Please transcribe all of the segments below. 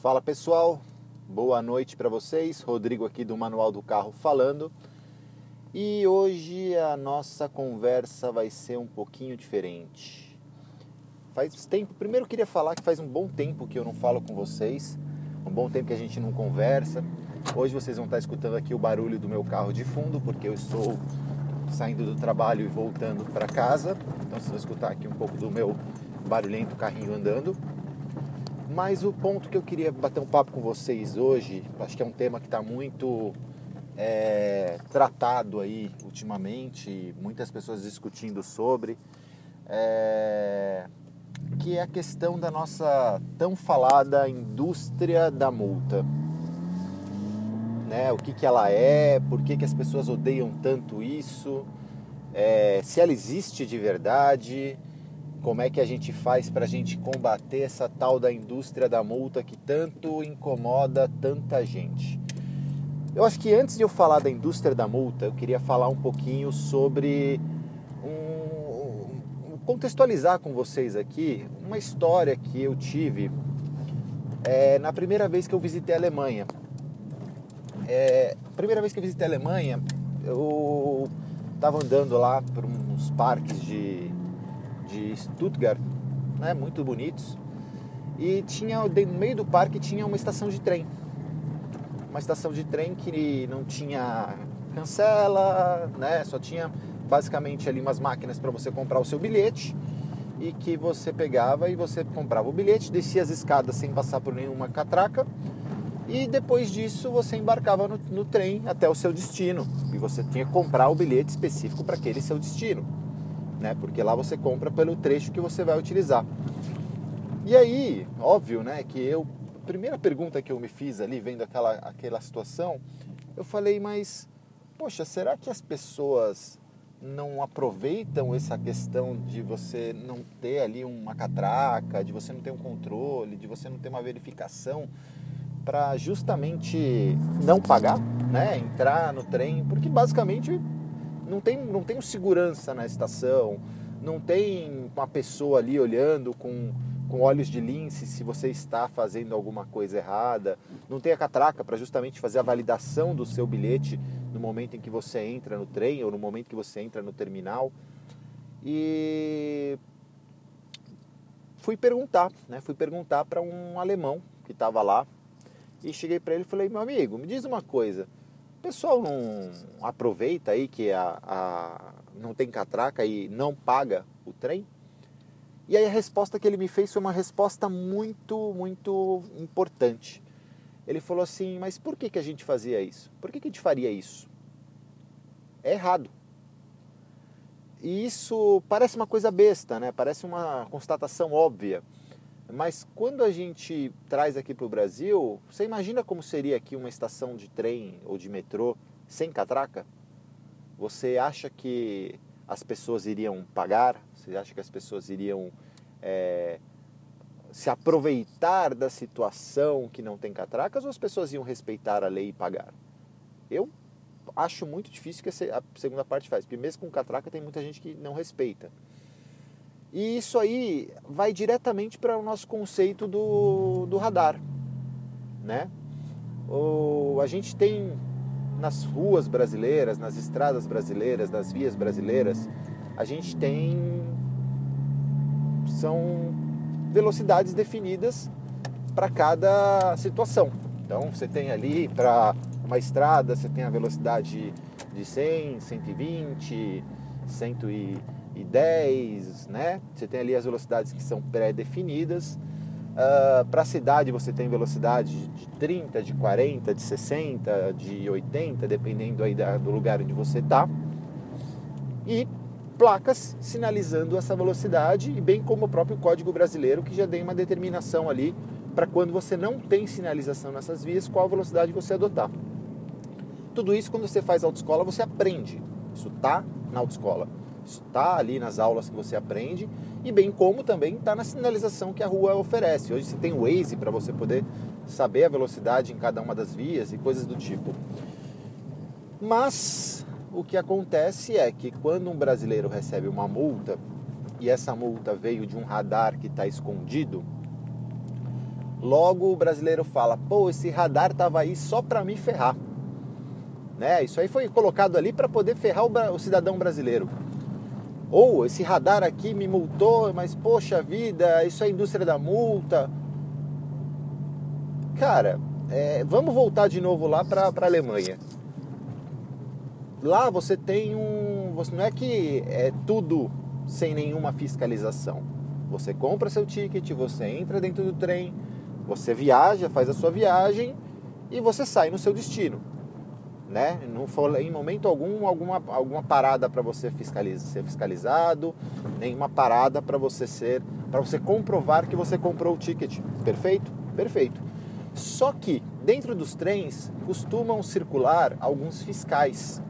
Fala pessoal, boa noite para vocês. Rodrigo aqui do Manual do Carro falando. E hoje a nossa conversa vai ser um pouquinho diferente. Faz tempo, primeiro eu queria falar que faz um bom tempo que eu não falo com vocês, um bom tempo que a gente não conversa. Hoje vocês vão estar escutando aqui o barulho do meu carro de fundo, porque eu estou saindo do trabalho e voltando para casa. Então vocês vão escutar aqui um pouco do meu barulhento carrinho andando. Mas o ponto que eu queria bater um papo com vocês hoje, acho que é um tema que está muito é, tratado aí ultimamente, muitas pessoas discutindo sobre, é, que é a questão da nossa tão falada indústria da multa. Né? O que, que ela é, por que, que as pessoas odeiam tanto isso, é, se ela existe de verdade, como é que a gente faz para a gente combater essa tal da indústria da multa que tanto incomoda tanta gente. Eu acho que antes de eu falar da indústria da multa, eu queria falar um pouquinho sobre um, um, contextualizar com vocês aqui uma história que eu tive é, na primeira vez que eu visitei a Alemanha. É, primeira vez que eu visitei a Alemanha, eu estava andando lá por uns parques de de Stuttgart, né, muito bonitos. E tinha no meio do parque tinha uma estação de trem. Uma estação de trem que não tinha cancela, né? Só tinha basicamente ali umas máquinas para você comprar o seu bilhete e que você pegava e você comprava o bilhete, descia as escadas sem passar por nenhuma catraca e depois disso você embarcava no, no trem até o seu destino e você tinha que comprar o bilhete específico para aquele seu destino né? Porque lá você compra pelo trecho que você vai utilizar. E aí, óbvio, né, que eu a primeira pergunta que eu me fiz ali vendo aquela aquela situação, eu falei, mas poxa, será que as pessoas não aproveitam essa questão de você não ter ali uma catraca, de você não ter um controle, de você não ter uma verificação para justamente não pagar, né? Entrar no trem, porque basicamente não tem, não tem segurança na estação, não tem uma pessoa ali olhando com, com olhos de lince se você está fazendo alguma coisa errada, não tem a catraca para justamente fazer a validação do seu bilhete no momento em que você entra no trem ou no momento que você entra no terminal. E fui perguntar, né? Fui perguntar para um alemão que estava lá e cheguei para ele e falei: "Meu amigo, me diz uma coisa, o pessoal não aproveita aí que a, a, não tem catraca e não paga o trem? E aí a resposta que ele me fez foi uma resposta muito, muito importante. Ele falou assim, mas por que, que a gente fazia isso? Por que, que a gente faria isso? É errado. E isso parece uma coisa besta, né? Parece uma constatação óbvia. Mas quando a gente traz aqui para o Brasil, você imagina como seria aqui uma estação de trem ou de metrô sem catraca? Você acha que as pessoas iriam pagar? Você acha que as pessoas iriam é, se aproveitar da situação que não tem catracas ou as pessoas iam respeitar a lei e pagar? Eu acho muito difícil que a segunda parte faz, porque mesmo com catraca tem muita gente que não respeita. E isso aí vai diretamente para o nosso conceito do, do radar. Né? O, a gente tem nas ruas brasileiras, nas estradas brasileiras, nas vias brasileiras, a gente tem são velocidades definidas para cada situação. Então você tem ali para uma estrada, você tem a velocidade de 100, 120, 100 e e 10, né? Você tem ali as velocidades que são pré-definidas. Uh, Para a cidade você tem velocidade de 30, de 40, de 60, de 80, dependendo aí da, do lugar onde você está. E placas sinalizando essa velocidade, e bem como o próprio Código Brasileiro, que já tem uma determinação ali para quando você não tem sinalização nessas vias, qual velocidade você adotar. Tudo isso, quando você faz autoescola, você aprende. Isso tá na autoescola está ali nas aulas que você aprende e bem como também está na sinalização que a rua oferece. Hoje você tem o Waze para você poder saber a velocidade em cada uma das vias e coisas do tipo. Mas o que acontece é que quando um brasileiro recebe uma multa e essa multa veio de um radar que está escondido, Logo o brasileiro fala: "Pô, esse radar tava aí só para me ferrar". Né? Isso aí foi colocado ali para poder ferrar o cidadão brasileiro. Ou esse radar aqui me multou, mas poxa vida, isso é indústria da multa. Cara, é, vamos voltar de novo lá para a Alemanha. Lá você tem um. Você, não é que é tudo sem nenhuma fiscalização. Você compra seu ticket, você entra dentro do trem, você viaja, faz a sua viagem e você sai no seu destino né? Não foi em momento algum alguma, alguma parada para você fiscaliza, ser fiscalizado, nenhuma parada para você ser, para você comprovar que você comprou o ticket. Perfeito? Perfeito. Só que dentro dos trens costumam circular alguns fiscais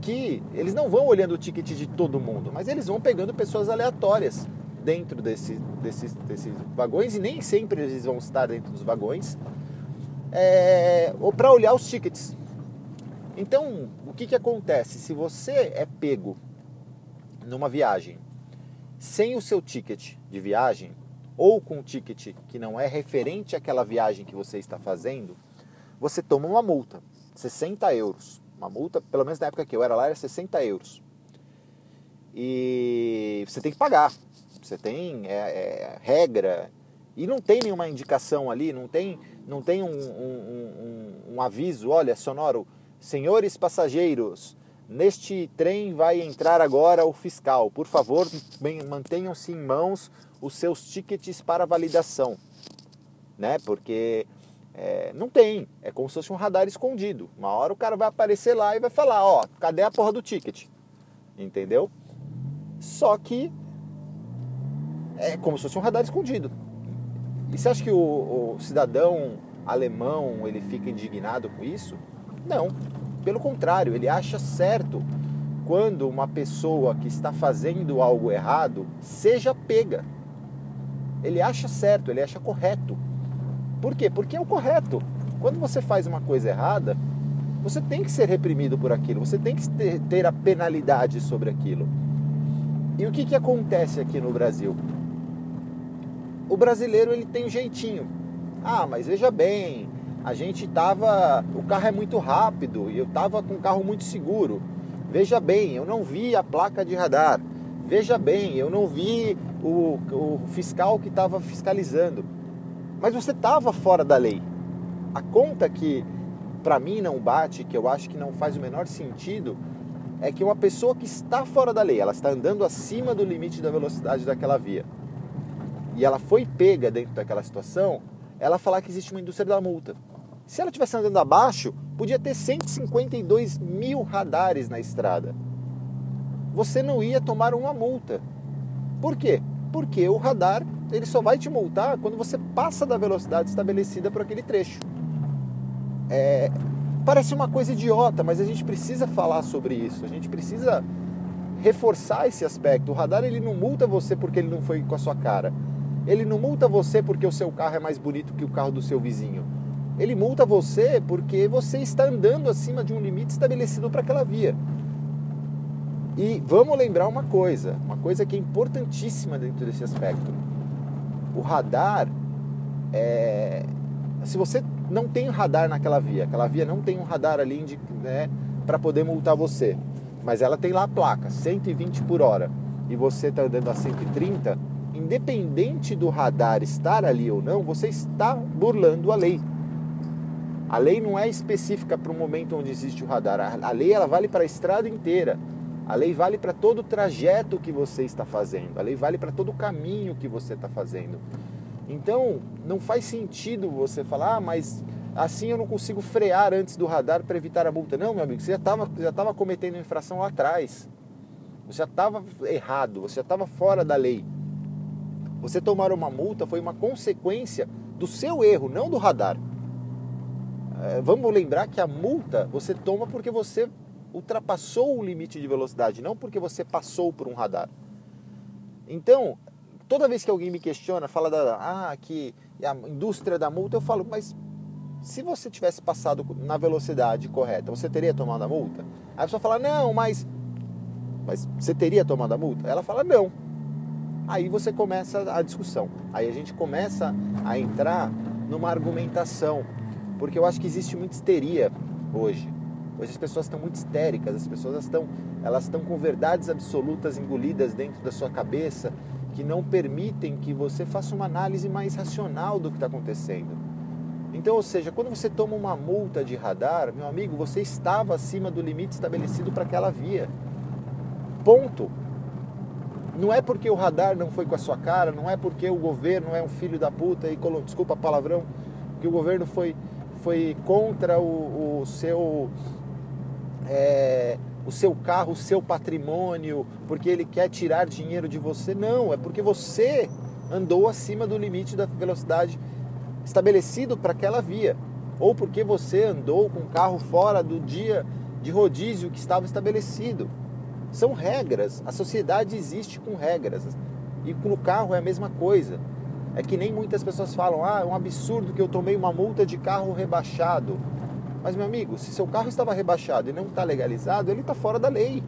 que eles não vão olhando o ticket de todo mundo, mas eles vão pegando pessoas aleatórias dentro desse, desses, desses vagões e nem sempre eles vão estar dentro dos vagões é, ou para olhar os tickets então, o que, que acontece? Se você é pego numa viagem sem o seu ticket de viagem ou com um ticket que não é referente àquela viagem que você está fazendo, você toma uma multa, 60 euros. Uma multa, pelo menos na época que eu era lá, era 60 euros. E você tem que pagar. Você tem é, é, regra. E não tem nenhuma indicação ali, não tem, não tem um, um, um, um aviso, olha, sonoro, Senhores passageiros, neste trem vai entrar agora o fiscal. Por favor, mantenham-se em mãos os seus tickets para validação. Né? Porque é, não tem. É como se fosse um radar escondido. Uma hora o cara vai aparecer lá e vai falar: Ó, cadê a porra do ticket? Entendeu? Só que é como se fosse um radar escondido. E você acha que o, o cidadão alemão ele fica indignado com isso? Não, pelo contrário, ele acha certo quando uma pessoa que está fazendo algo errado seja pega. Ele acha certo, ele acha correto. Por quê? Porque é o correto. Quando você faz uma coisa errada, você tem que ser reprimido por aquilo, você tem que ter, a penalidade sobre aquilo. E o que, que acontece aqui no Brasil? O brasileiro ele tem um jeitinho. Ah, mas veja bem, a gente tava. O carro é muito rápido e eu tava com o carro muito seguro. Veja bem, eu não vi a placa de radar. Veja bem, eu não vi o, o fiscal que estava fiscalizando. Mas você estava fora da lei. A conta que para mim não bate, que eu acho que não faz o menor sentido, é que uma pessoa que está fora da lei, ela está andando acima do limite da velocidade daquela via, e ela foi pega dentro daquela situação, ela falar que existe uma indústria da multa. Se ela estivesse andando abaixo, podia ter 152 mil radares na estrada. Você não ia tomar uma multa. Por quê? Porque o radar ele só vai te multar quando você passa da velocidade estabelecida por aquele trecho. É, parece uma coisa idiota, mas a gente precisa falar sobre isso. A gente precisa reforçar esse aspecto. O radar ele não multa você porque ele não foi com a sua cara. Ele não multa você porque o seu carro é mais bonito que o carro do seu vizinho ele multa você porque você está andando acima de um limite estabelecido para aquela via. E vamos lembrar uma coisa, uma coisa que é importantíssima dentro desse aspecto. O radar é, se você não tem radar naquela via, aquela via não tem um radar ali né, para poder multar você, mas ela tem lá a placa 120 por hora e você está andando a 130, independente do radar estar ali ou não, você está burlando a lei. A lei não é específica para o momento onde existe o radar. A lei ela vale para a estrada inteira. A lei vale para todo o trajeto que você está fazendo. A lei vale para todo o caminho que você está fazendo. Então, não faz sentido você falar, ah, mas assim eu não consigo frear antes do radar para evitar a multa. Não, meu amigo, você já estava já tava cometendo infração lá atrás. Você já estava errado, você já estava fora da lei. Você tomar uma multa foi uma consequência do seu erro, não do radar. É, vamos lembrar que a multa você toma porque você ultrapassou o limite de velocidade, não porque você passou por um radar. Então, toda vez que alguém me questiona, fala da ah, que a indústria da multa, eu falo, mas se você tivesse passado na velocidade correta, você teria tomado a multa? Aí a pessoa fala, não, mas, mas você teria tomado a multa? Ela fala, não. Aí você começa a discussão. Aí a gente começa a entrar numa argumentação, porque eu acho que existe muita histeria hoje. Hoje as pessoas estão muito histéricas, as pessoas estão, elas estão com verdades absolutas engolidas dentro da sua cabeça que não permitem que você faça uma análise mais racional do que está acontecendo. Então, ou seja, quando você toma uma multa de radar, meu amigo, você estava acima do limite estabelecido para aquela via. Ponto. Não é porque o radar não foi com a sua cara, não é porque o governo é um filho da puta e desculpa palavrão, que o governo foi, foi contra o, o seu é, o seu carro, o seu patrimônio, porque ele quer tirar dinheiro de você. Não, é porque você andou acima do limite da velocidade estabelecido para aquela via, ou porque você andou com o carro fora do dia de rodízio que estava estabelecido. São regras. A sociedade existe com regras. E no carro é a mesma coisa. É que nem muitas pessoas falam: ah, é um absurdo que eu tomei uma multa de carro rebaixado. Mas, meu amigo, se seu carro estava rebaixado e não está legalizado, ele está fora da lei.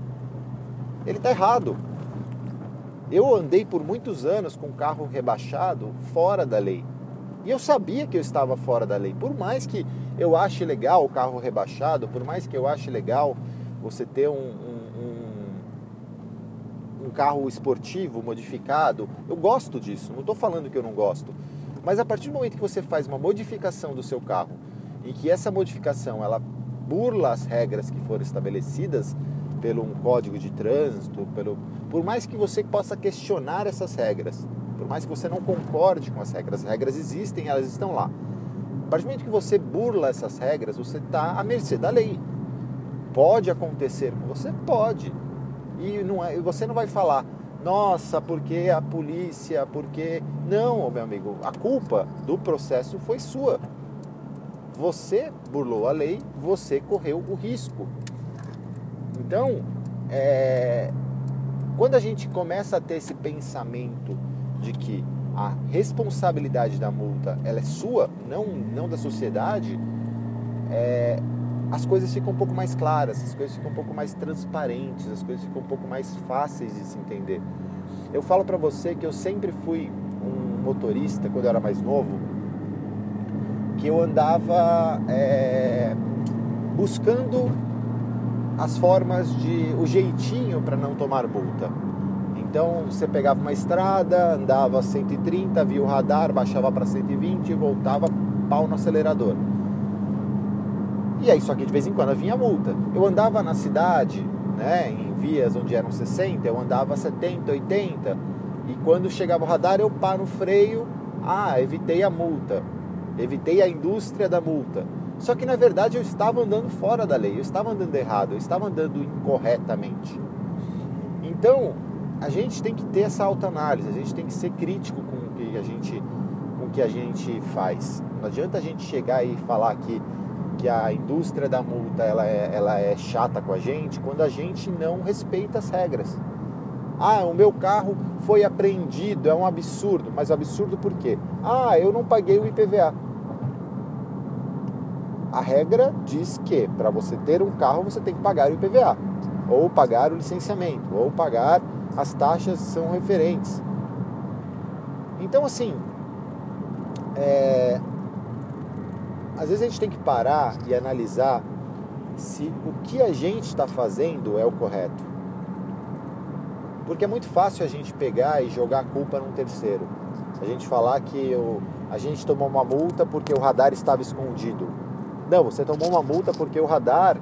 Ele está errado. Eu andei por muitos anos com carro rebaixado fora da lei. E eu sabia que eu estava fora da lei. Por mais que eu ache legal o carro rebaixado, por mais que eu ache legal você ter um, um, carro esportivo modificado, eu gosto disso. Não estou falando que eu não gosto. Mas a partir do momento que você faz uma modificação do seu carro e que essa modificação ela burla as regras que foram estabelecidas pelo um código de trânsito, pelo, por mais que você possa questionar essas regras, por mais que você não concorde com as regras, as regras existem, elas estão lá. A partir do momento que você burla essas regras, você está à mercê da lei. Pode acontecer com você? Pode. E não é, você não vai falar, nossa, porque a polícia, porque. Não, meu amigo, a culpa do processo foi sua. Você burlou a lei, você correu o risco. Então, é, quando a gente começa a ter esse pensamento de que a responsabilidade da multa ela é sua, não, não da sociedade, é, as coisas ficam um pouco mais claras, as coisas ficam um pouco mais transparentes, as coisas ficam um pouco mais fáceis de se entender. Eu falo para você que eu sempre fui um motorista quando eu era mais novo, que eu andava é, buscando as formas de o jeitinho para não tomar multa. Então você pegava uma estrada, andava 130, via o radar, baixava para 120 e voltava pau no acelerador. E aí, só que de vez em quando vinha multa. Eu andava na cidade, né, em vias onde eram 60, eu andava 70, 80. E quando chegava o radar, eu paro no freio, ah, evitei a multa evitei a indústria da multa. Só que na verdade eu estava andando fora da lei, eu estava andando errado, eu estava andando incorretamente. Então, a gente tem que ter essa autoanálise, a gente tem que ser crítico com o que a gente, com o que a gente faz. Não adianta a gente chegar e falar que, que a indústria da multa ela é, ela é chata com a gente quando a gente não respeita as regras. Ah, o meu carro foi apreendido, é um absurdo. Mas absurdo por quê? Ah, eu não paguei o IPVA. A regra diz que para você ter um carro você tem que pagar o IPVA, ou pagar o licenciamento, ou pagar as taxas que são referentes. Então, assim, é... às vezes a gente tem que parar e analisar se o que a gente está fazendo é o correto. Porque é muito fácil a gente pegar e jogar a culpa num terceiro. A gente falar que o, a gente tomou uma multa porque o radar estava escondido. Não, você tomou uma multa porque o radar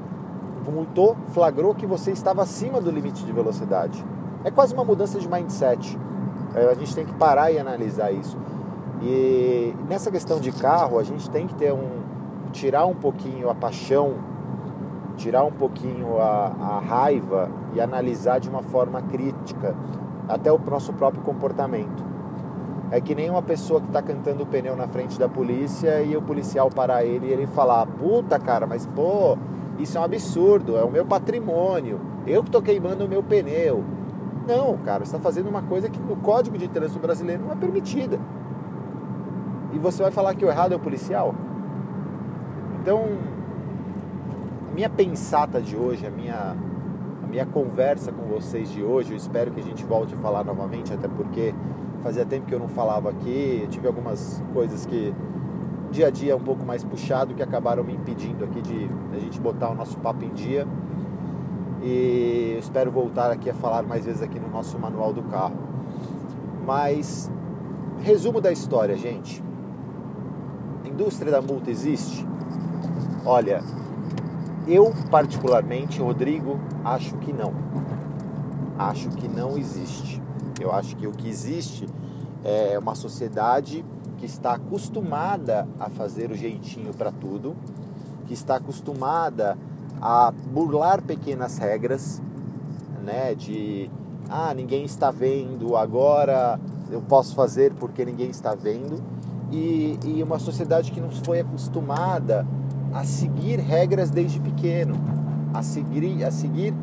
multou, flagrou que você estava acima do limite de velocidade. É quase uma mudança de mindset. É, a gente tem que parar e analisar isso. E nessa questão de carro, a gente tem que ter um tirar um pouquinho a paixão tirar um pouquinho a, a raiva e analisar de uma forma crítica até o nosso próprio comportamento. É que nem uma pessoa que está cantando o pneu na frente da polícia e o policial parar ele e ele falar: Puta cara, mas pô, isso é um absurdo, é o meu patrimônio, eu que estou queimando o meu pneu. Não, cara, você está fazendo uma coisa que no Código de Trânsito Brasileiro não é permitida. E você vai falar que o errado é o policial? Então, minha pensata de hoje, a minha, minha conversa com vocês de hoje. Eu espero que a gente volte a falar novamente, até porque fazia tempo que eu não falava aqui. Eu tive algumas coisas que dia a dia um pouco mais puxado que acabaram me impedindo aqui de a gente botar o nosso papo em dia. E espero voltar aqui a falar mais vezes aqui no nosso manual do carro. Mas resumo da história, gente. A indústria da multa existe? Olha, eu particularmente, Rodrigo, acho que não. Acho que não existe. Eu acho que o que existe é uma sociedade que está acostumada a fazer o jeitinho para tudo, que está acostumada a burlar pequenas regras, né, de ah, ninguém está vendo, agora eu posso fazer porque ninguém está vendo, e, e uma sociedade que não foi acostumada a seguir regras desde pequeno, a seguir, a seguir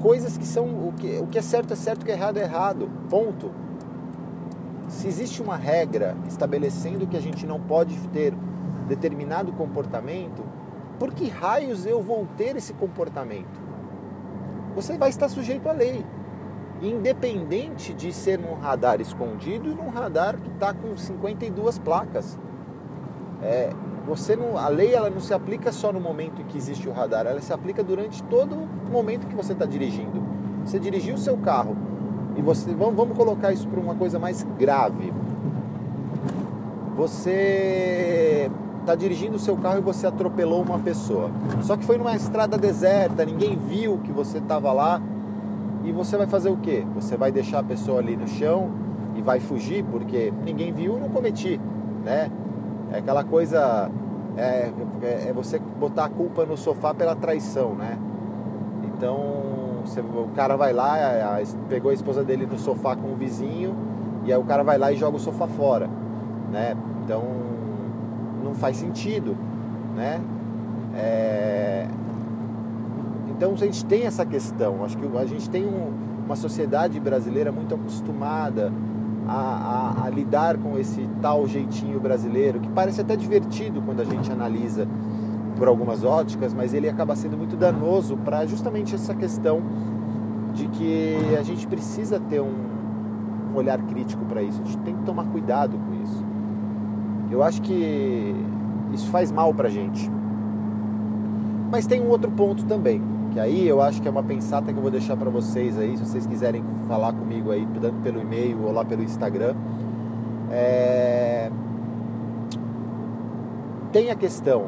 coisas que são o que, o que é certo é certo, o que é errado é errado, ponto se existe uma regra estabelecendo que a gente não pode ter determinado comportamento, por que raios eu vou ter esse comportamento? Você vai estar sujeito à lei, independente de ser num radar escondido e num radar que está com 52 placas. É, você não, a lei ela não se aplica só no momento em que existe o radar, ela se aplica durante todo o momento que você está dirigindo. Você dirigiu o seu carro, e você vamos, vamos colocar isso para uma coisa mais grave. Você está dirigindo o seu carro e você atropelou uma pessoa. Só que foi numa estrada deserta, ninguém viu que você estava lá. E você vai fazer o quê? Você vai deixar a pessoa ali no chão e vai fugir porque ninguém viu não cometi, né? É aquela coisa é, é, é você botar a culpa no sofá pela traição, né? Então você, o cara vai lá, a, a, pegou a esposa dele no sofá com o vizinho, e aí o cara vai lá e joga o sofá fora, né? Então não faz sentido, né? É... Então a gente tem essa questão, acho que a gente tem um, uma sociedade brasileira muito acostumada a, a, a, lidar com esse tal jeitinho brasileiro, que parece até divertido quando a gente analisa por algumas óticas, mas ele acaba sendo muito danoso para justamente essa questão de que a gente precisa ter um, olhar crítico para isso, a gente tem que tomar cuidado com isso. Eu acho que isso faz mal para a gente. Mas tem um outro ponto também, que aí eu acho que é uma pensata que eu vou deixar para vocês aí, se vocês quiserem falar comigo aí, tanto pelo e-mail ou lá pelo Instagram. É... Tem a questão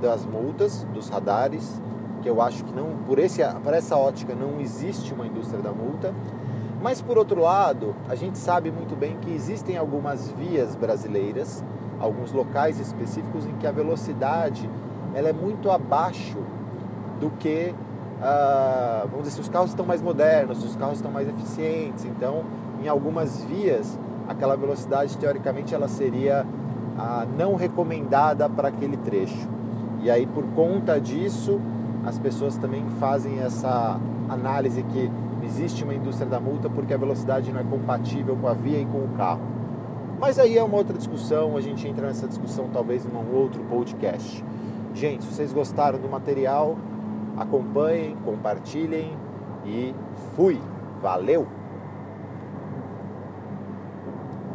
das multas, dos radares, que eu acho que não por, esse, por essa ótica não existe uma indústria da multa. Mas por outro lado, a gente sabe muito bem que existem algumas vias brasileiras, alguns locais específicos em que a velocidade ela é muito abaixo do que, uh, vamos dizer, os carros estão mais modernos, os carros estão mais eficientes. Então, em algumas vias, aquela velocidade teoricamente ela seria uh, não recomendada para aquele trecho. E aí, por conta disso, as pessoas também fazem essa análise que existe uma indústria da multa porque a velocidade não é compatível com a via e com o carro. Mas aí é uma outra discussão, a gente entra nessa discussão talvez num outro podcast. Gente, se vocês gostaram do material, acompanhem, compartilhem e fui! Valeu!